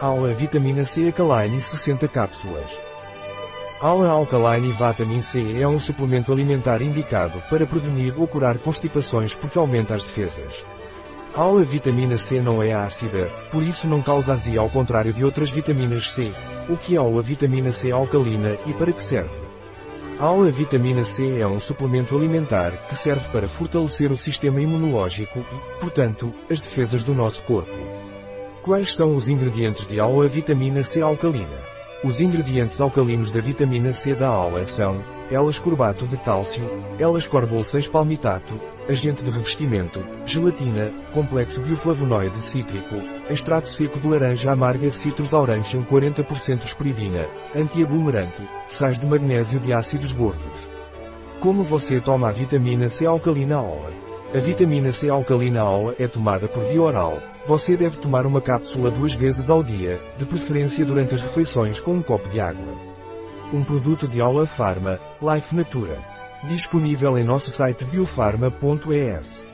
Aula Vitamina C Alkaline 60 cápsulas. Aula Alkaline Vitamin C é um suplemento alimentar indicado para prevenir ou curar constipações porque aumenta as defesas. Aula Vitamina C não é ácida, por isso não causa azia ao contrário de outras vitaminas C. O que é a Vitamina C alcalina e para que serve? A Vitamina C é um suplemento alimentar que serve para fortalecer o sistema imunológico e, portanto, as defesas do nosso corpo. Quais são os ingredientes de AOA vitamina C alcalina? Os ingredientes alcalinos da vitamina C da AOA são L-ascorbato de cálcio, L-ascorbol 6 palmitato, agente de revestimento, gelatina, complexo bioflavonoide cítrico, extrato seco de laranja amarga citrus aurantium 40% esperidina, antiaglomerante, sais de magnésio de ácidos gordos. Como você toma a vitamina C alcalina AOA? A vitamina C alcalina AOA é tomada por via oral. Você deve tomar uma cápsula duas vezes ao dia, de preferência durante as refeições com um copo de água. Um produto de Aula Pharma, Life Natura. Disponível em nosso site biofarma.es.